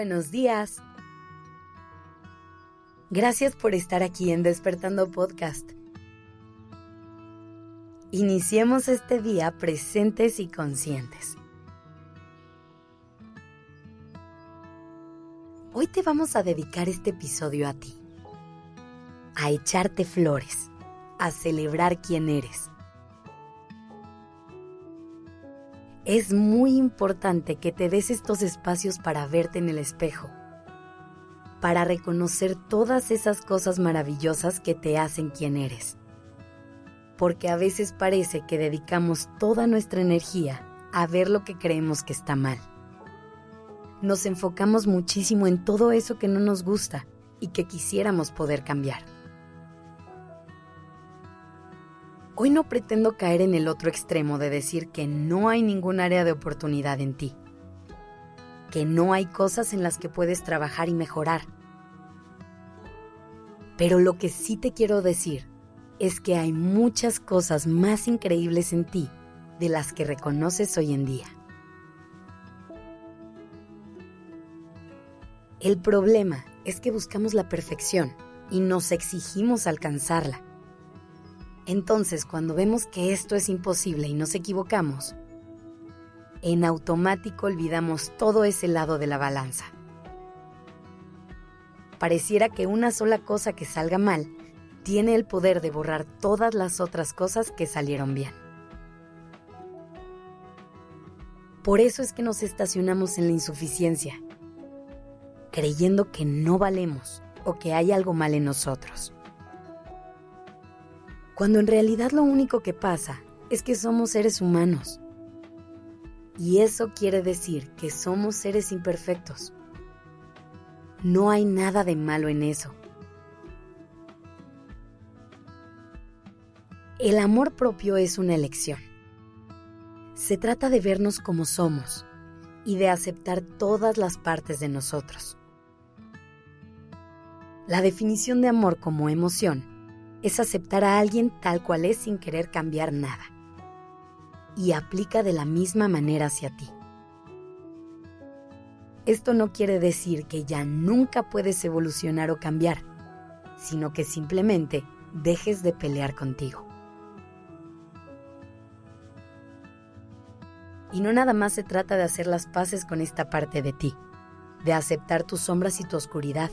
buenos días. Gracias por estar aquí en Despertando Podcast. Iniciemos este día presentes y conscientes. Hoy te vamos a dedicar este episodio a ti, a echarte flores, a celebrar quién eres. Es muy importante que te des estos espacios para verte en el espejo, para reconocer todas esas cosas maravillosas que te hacen quien eres porque a veces parece que dedicamos toda nuestra energía a ver lo que creemos que está mal. Nos enfocamos muchísimo en todo eso que no nos gusta y que quisiéramos poder cambiar. Hoy no pretendo caer en el otro extremo de decir que no hay ningún área de oportunidad en ti, que no hay cosas en las que puedes trabajar y mejorar. Pero lo que sí te quiero decir es que hay muchas cosas más increíbles en ti de las que reconoces hoy en día. El problema es que buscamos la perfección y nos exigimos alcanzarla. Entonces, cuando vemos que esto es imposible y nos equivocamos, en automático olvidamos todo ese lado de la balanza. Pareciera que una sola cosa que salga mal tiene el poder de borrar todas las otras cosas que salieron bien. Por eso es que nos estacionamos en la insuficiencia, creyendo que no valemos o que hay algo mal en nosotros. Cuando en realidad lo único que pasa es que somos seres humanos. Y eso quiere decir que somos seres imperfectos. No hay nada de malo en eso. El amor propio es una elección. Se trata de vernos como somos y de aceptar todas las partes de nosotros. La definición de amor como emoción es aceptar a alguien tal cual es sin querer cambiar nada. Y aplica de la misma manera hacia ti. Esto no quiere decir que ya nunca puedes evolucionar o cambiar, sino que simplemente dejes de pelear contigo. Y no nada más se trata de hacer las paces con esta parte de ti, de aceptar tus sombras y tu oscuridad,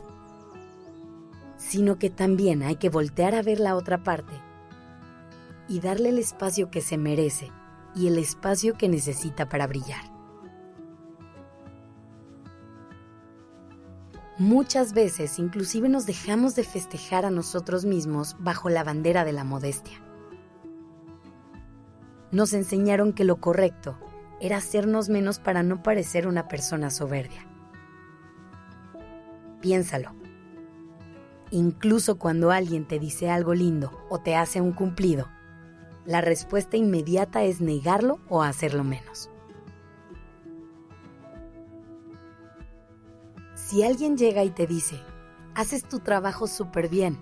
sino que también hay que voltear a ver la otra parte y darle el espacio que se merece y el espacio que necesita para brillar. Muchas veces inclusive nos dejamos de festejar a nosotros mismos bajo la bandera de la modestia. Nos enseñaron que lo correcto era hacernos menos para no parecer una persona soberbia. Piénsalo. Incluso cuando alguien te dice algo lindo o te hace un cumplido, la respuesta inmediata es negarlo o hacerlo menos. Si alguien llega y te dice, haces tu trabajo súper bien,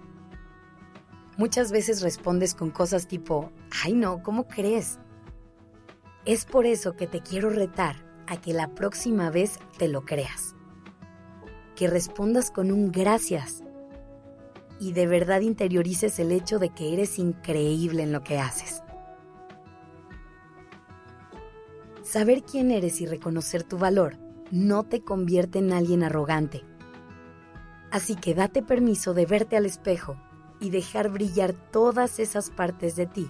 muchas veces respondes con cosas tipo, ay no, ¿cómo crees? Es por eso que te quiero retar a que la próxima vez te lo creas. Que respondas con un gracias y de verdad interiorices el hecho de que eres increíble en lo que haces. Saber quién eres y reconocer tu valor no te convierte en alguien arrogante. Así que date permiso de verte al espejo y dejar brillar todas esas partes de ti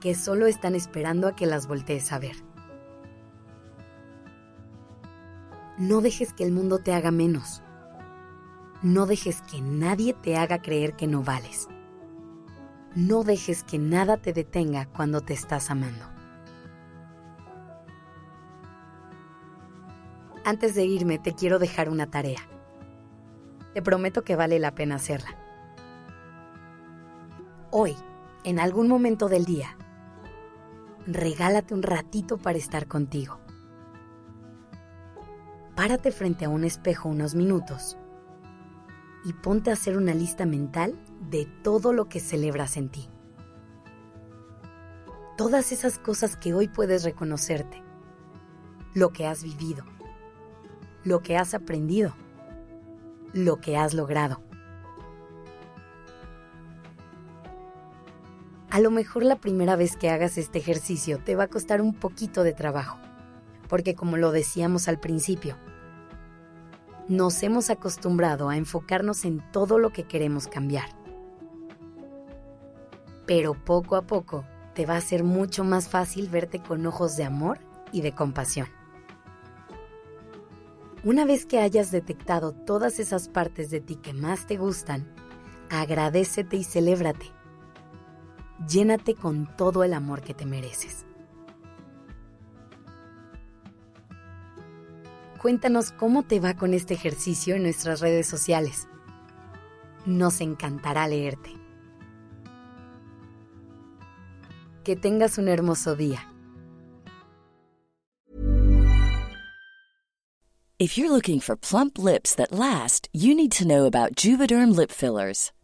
que solo están esperando a que las voltees a ver. No dejes que el mundo te haga menos. No dejes que nadie te haga creer que no vales. No dejes que nada te detenga cuando te estás amando. Antes de irme te quiero dejar una tarea. Te prometo que vale la pena hacerla. Hoy, en algún momento del día, regálate un ratito para estar contigo. Párate frente a un espejo unos minutos y ponte a hacer una lista mental de todo lo que celebras en ti. Todas esas cosas que hoy puedes reconocerte, lo que has vivido, lo que has aprendido lo que has logrado. A lo mejor la primera vez que hagas este ejercicio te va a costar un poquito de trabajo, porque como lo decíamos al principio, nos hemos acostumbrado a enfocarnos en todo lo que queremos cambiar. Pero poco a poco te va a ser mucho más fácil verte con ojos de amor y de compasión. Una vez que hayas detectado todas esas partes de ti que más te gustan, agradecete y celébrate. Llénate con todo el amor que te mereces. Cuéntanos cómo te va con este ejercicio en nuestras redes sociales. Nos encantará leerte. Que tengas un hermoso día. If you're looking for plump lips that last, you need to know about Juvederm lip fillers.